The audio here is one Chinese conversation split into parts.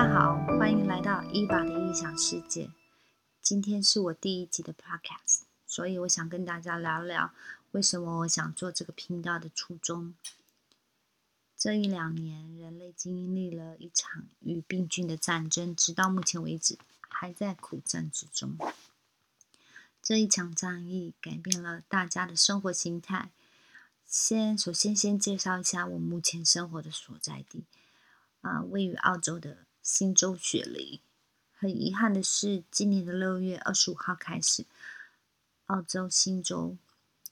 大家好，欢迎来到伊娃的异想世界。今天是我第一集的 podcast，所以我想跟大家聊聊为什么我想做这个频道的初衷。这一两年，人类经历了一场与病菌的战争，直到目前为止还在苦战之中。这一场战役改变了大家的生活形态。先，首先先介绍一下我目前生活的所在地，啊，位于澳洲的新州雪梨。很遗憾的是，今年的六月二十五号开始，澳洲新州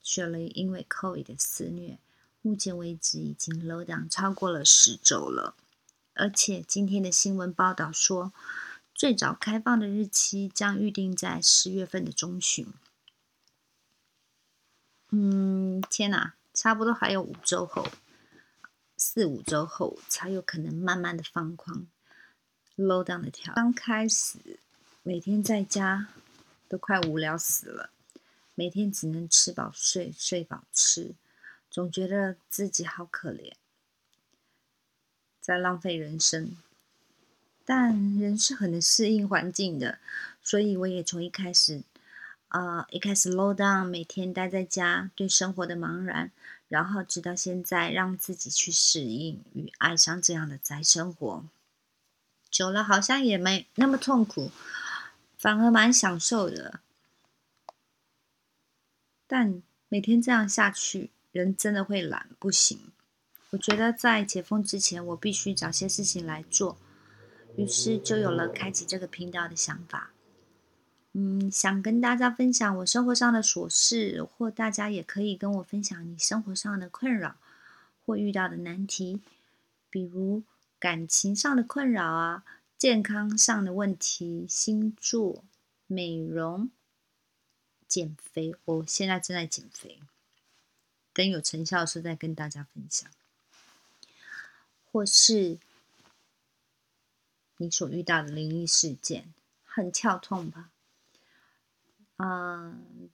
雪梨因为 COVID 的肆虐，目前为止已经 low down 超过了十周了。而且今天的新闻报道说，最早开放的日期将预定在十月份的中旬。嗯，天哪！差不多还有五周后，四五周后才有可能慢慢的放宽，low down 的条。刚开始每天在家都快无聊死了，每天只能吃饱睡，睡饱吃，总觉得自己好可怜，在浪费人生。但人是很能适应环境的，所以我也从一开始。啊，一开始 low down，每天待在家，对生活的茫然，然后直到现在，让自己去适应与爱上这样的宅生活，久了好像也没那么痛苦，反而蛮享受的。但每天这样下去，人真的会懒，不行。我觉得在解封之前，我必须找些事情来做，于是就有了开启这个频道的想法。嗯，想跟大家分享我生活上的琐事，或大家也可以跟我分享你生活上的困扰或遇到的难题，比如感情上的困扰啊，健康上的问题，星座、美容、减肥。我现在正在减肥，等有成效的时候再跟大家分享。或是你所遇到的灵异事件，很跳痛吧？嗯，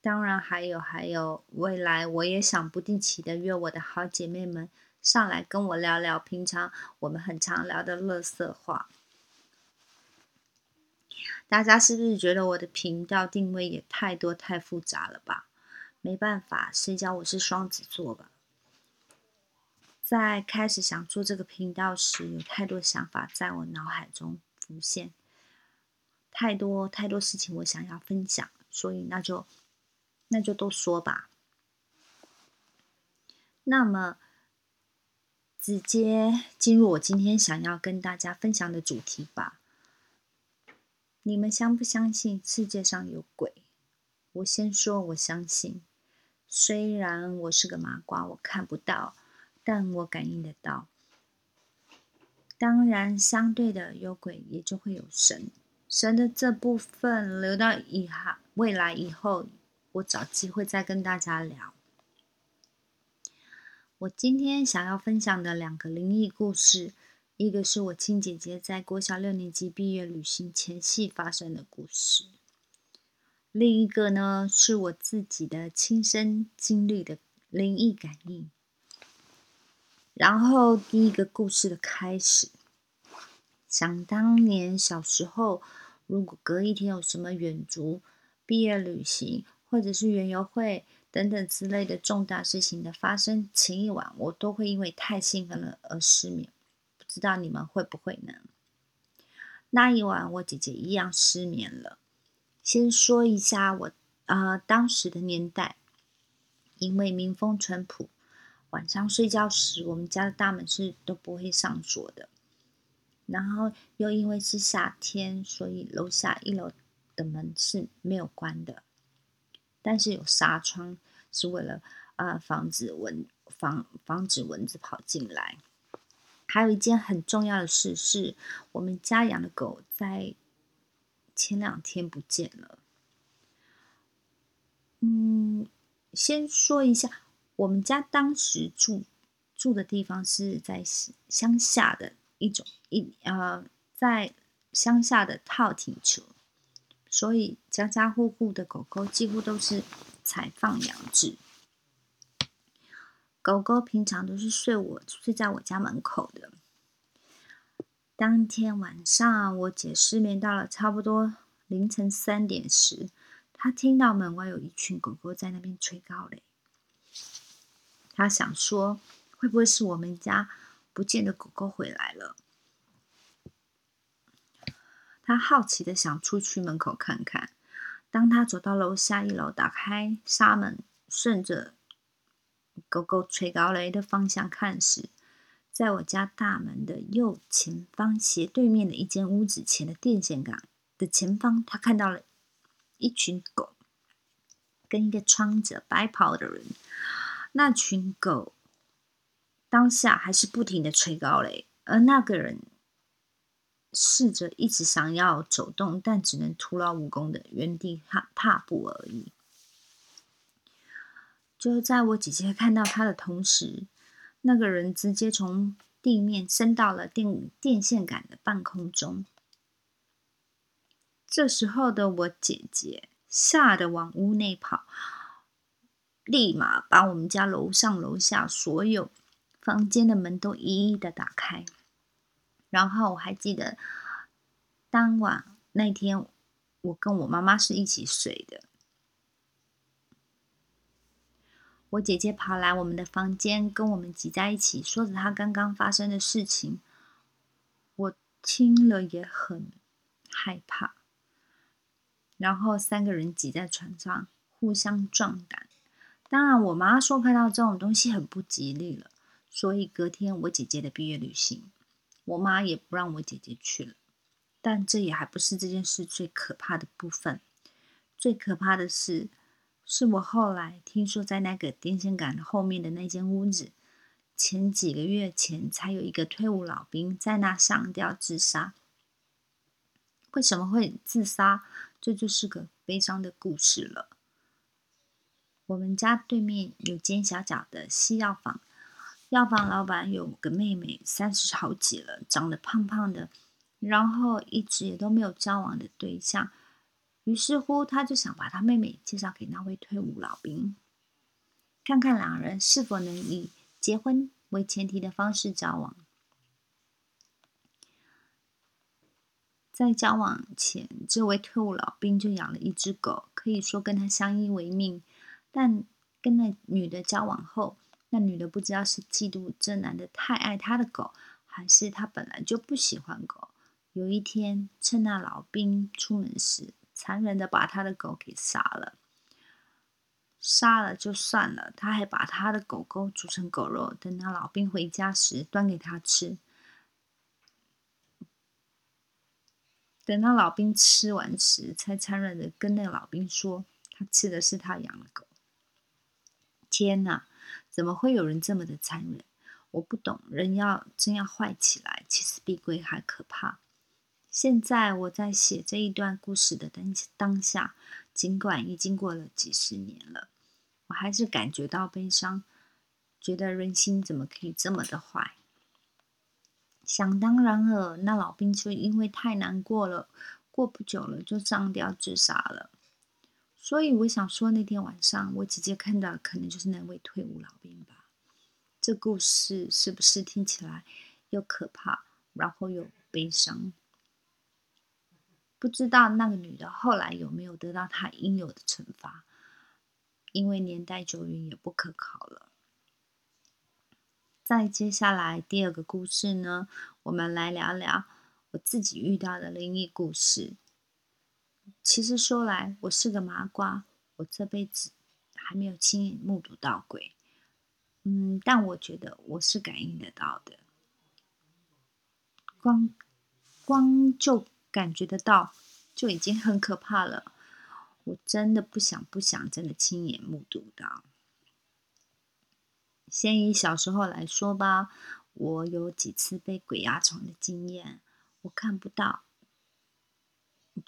当然还有还有，未来我也想不定期的约我的好姐妹们上来跟我聊聊平常我们很常聊的乐色话。大家是不是觉得我的频道定位也太多太复杂了吧？没办法，谁叫我是双子座吧。在开始想做这个频道时，有太多想法在我脑海中浮现。太多太多事情我想要分享，所以那就那就都说吧。那么，直接进入我今天想要跟大家分享的主题吧。你们相不相信世界上有鬼？我先说，我相信。虽然我是个麻瓜，我看不到，但我感应得到。当然，相对的，有鬼也就会有神。神的这部分留到以后，未来以后，我找机会再跟大家聊。我今天想要分享的两个灵异故事，一个是我亲姐姐在国小六年级毕业旅行前夕发生的故事，另一个呢是我自己的亲身经历的灵异感应。然后第一个故事的开始。想当年小时候，如果隔一天有什么远足、毕业旅行，或者是园游会等等之类的重大事情的发生，前一晚我都会因为太兴奋了而失眠。不知道你们会不会呢？那一晚我姐姐一样失眠了。先说一下我啊当时的年代，因为民风淳朴，晚上睡觉时我们家的大门是都不会上锁的。然后又因为是夏天，所以楼下一楼的门是没有关的，但是有纱窗，是为了啊防止蚊防防止蚊子跑进来。还有一件很重要的事是，我们家养的狗在前两天不见了。嗯，先说一下，我们家当时住住的地方是在乡下的。一种一呃，在乡下的套停车，所以家家户户的狗狗几乎都是采放养制。狗狗平常都是睡我睡在我家门口的。当天晚上，我姐失眠到了差不多凌晨三点时，她听到门外有一群狗狗在那边吹高雷。她想说，会不会是我们家不见的狗狗回来了？他好奇的想出去门口看看。当他走到楼下一楼，打开纱门，顺着狗狗吹高雷的方向看时，在我家大门的右前方斜对面的一间屋子前的电线杆的前方，他看到了一群狗跟一个穿着白袍的人。那群狗当下还是不停的吹高雷，而那个人试着一直想要走动，但只能徒劳无功的原地踏踏步而已。就在我姐姐看到他的同时，那个人直接从地面升到了电电线杆的半空中。这时候的我姐姐吓得往屋内跑，立马把我们家楼上楼下所有房间的门都一一的打开。然后我还记得当晚那天，我跟我妈妈是一起睡的。我姐姐跑来我们的房间，跟我们挤在一起，说着她刚刚发生的事情。我听了也很害怕。然后三个人挤在床上，互相壮胆。当然，我妈说看到这种东西很不吉利了，所以隔天我姐姐的毕业旅行，我妈也不让我姐姐去了。但这也还不是这件事最可怕的部分，最可怕的是。是我后来听说，在那个电线杆后面的那间屋子，前几个月前才有一个退伍老兵在那上吊自杀。为什么会自杀？这就是个悲伤的故事了。我们家对面有间小小的西药房，药房老板有个妹妹，三十好几了，长得胖胖的，然后一直也都没有交往的对象。于是乎，他就想把他妹妹介绍给那位退伍老兵，看看两人是否能以结婚为前提的方式交往。在交往前，这位退伍老兵就养了一只狗，可以说跟他相依为命。但跟那女的交往后，那女的不知道是嫉妒这男的太爱他的狗，还是他本来就不喜欢狗。有一天，趁那老兵出门时，残忍的把他的狗给杀了，杀了就算了，他还把他的狗狗煮成狗肉，等那老兵回家时端给他吃。等那老兵吃完时，才残忍的跟那个老兵说，他吃的是他养的狗。天哪，怎么会有人这么的残忍？我不懂，人要真要坏起来，其实比鬼还可怕。现在我在写这一段故事的当当下，尽管已经过了几十年了，我还是感觉到悲伤，觉得人心怎么可以这么的坏？想当然了，那老兵就因为太难过了，过不久了就上吊自杀了。所以我想说，那天晚上我姐姐看到的可能就是那位退伍老兵吧？这故事是不是听起来又可怕，然后又悲伤？不知道那个女的后来有没有得到她应有的惩罚，因为年代久远也不可考了。再接下来第二个故事呢，我们来聊聊我自己遇到的灵异故事。其实说来，我是个麻瓜，我这辈子还没有亲眼目睹到鬼。嗯，但我觉得我是感应得到的，光光就。感觉得到就已经很可怕了，我真的不想不想真的亲眼目睹到。先以小时候来说吧，我有几次被鬼压床的经验，我看不到，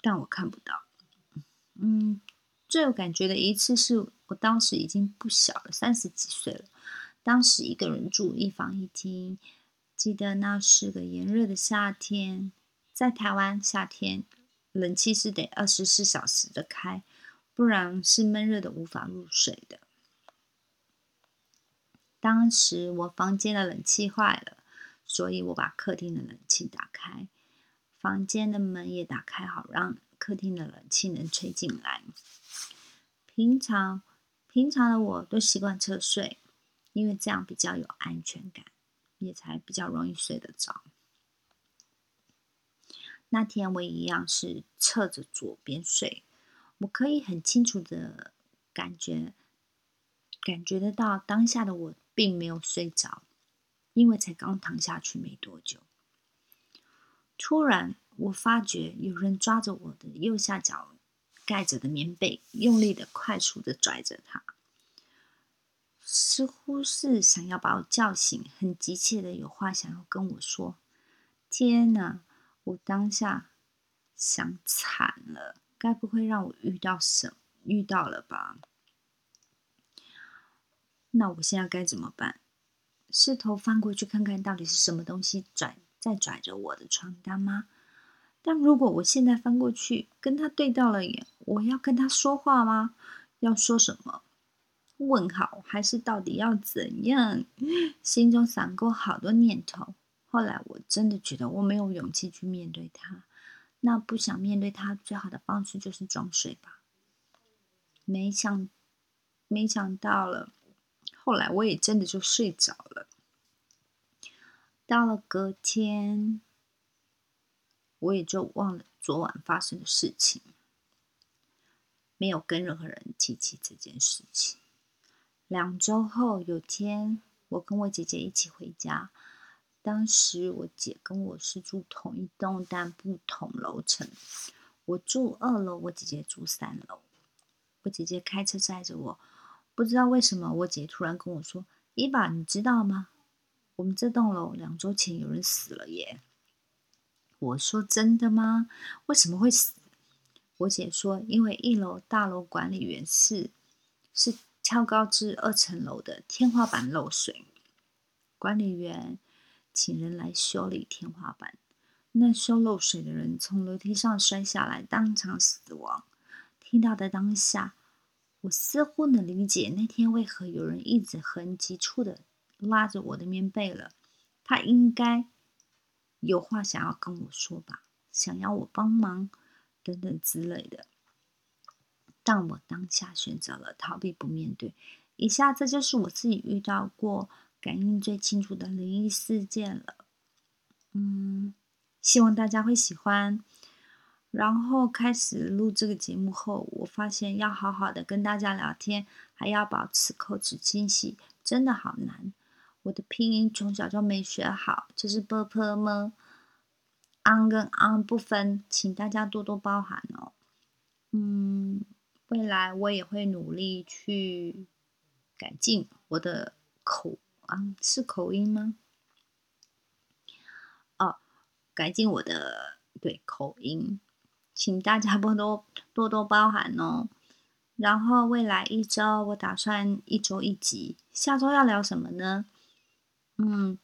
但我看不到。嗯，最有感觉的一次是我当时已经不小了，三十几岁了，当时一个人住一房一厅，记得那是个炎热的夏天。在台湾夏天，冷气是得二十四小时的开，不然是闷热的无法入睡的。当时我房间的冷气坏了，所以我把客厅的冷气打开，房间的门也打开，好让客厅的冷气能吹进来。平常平常的我都习惯侧睡，因为这样比较有安全感，也才比较容易睡得着。那天我一样是侧着左边睡，我可以很清楚的感觉，感觉得到当下的我并没有睡着，因为才刚躺下去没多久。突然，我发觉有人抓着我的右下角盖着的棉被，用力的、快速的拽着它，似乎是想要把我叫醒，很急切的有话想要跟我说。天哪！我当下想惨了，该不会让我遇到什遇到了吧？那我现在该怎么办？是头翻过去看看到底是什么东西拽在拽着我的床单吗？但如果我现在翻过去跟他对到了眼，我要跟他说话吗？要说什么？问好还是到底要怎样？心中闪过好多念头。后来我真的觉得我没有勇气去面对他，那不想面对他最好的方式就是装睡吧。没想，没想到了，后来我也真的就睡着了。到了隔天，我也就忘了昨晚发生的事情，没有跟任何人提起这件事情。两周后有天，我跟我姐姐一起回家。当时我姐跟我是住同一栋但不同楼层，我住二楼，我姐姐住三楼。我姐姐开车载着我，不知道为什么，我姐突然跟我说：“伊爸，你知道吗？我们这栋楼两周前有人死了耶！”我说：“真的吗？为什么会死？”我姐说：“因为一楼大楼管理员是是跳高至二层楼的天花板漏水，管理员。”请人来修理天花板，那修漏水的人从楼梯上摔下来，当场死亡。听到的当下，我似乎能理解那天为何有人一直很急促的拉着我的棉被了。他应该有话想要跟我说吧，想要我帮忙等等之类的。但我当下选择了逃避，不面对。以下这就是我自己遇到过。感应最清楚的灵异事件了，嗯，希望大家会喜欢。然后开始录这个节目后，我发现要好好的跟大家聊天，还要保持口齿清晰，真的好难。我的拼音从小就没学好，就是 b p m an 跟 “an” 不分，请大家多多包涵哦。嗯，未来我也会努力去改进我的口。是口音吗？哦，改进我的对口音，请大家多多多多包涵哦。然后未来一周，我打算一周一集。下周要聊什么呢？嗯，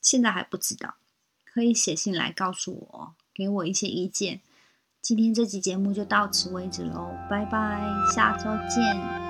现在还不知道，可以写信来告诉我，给我一些意见。今天这期节目就到此为止喽，拜拜，下周见。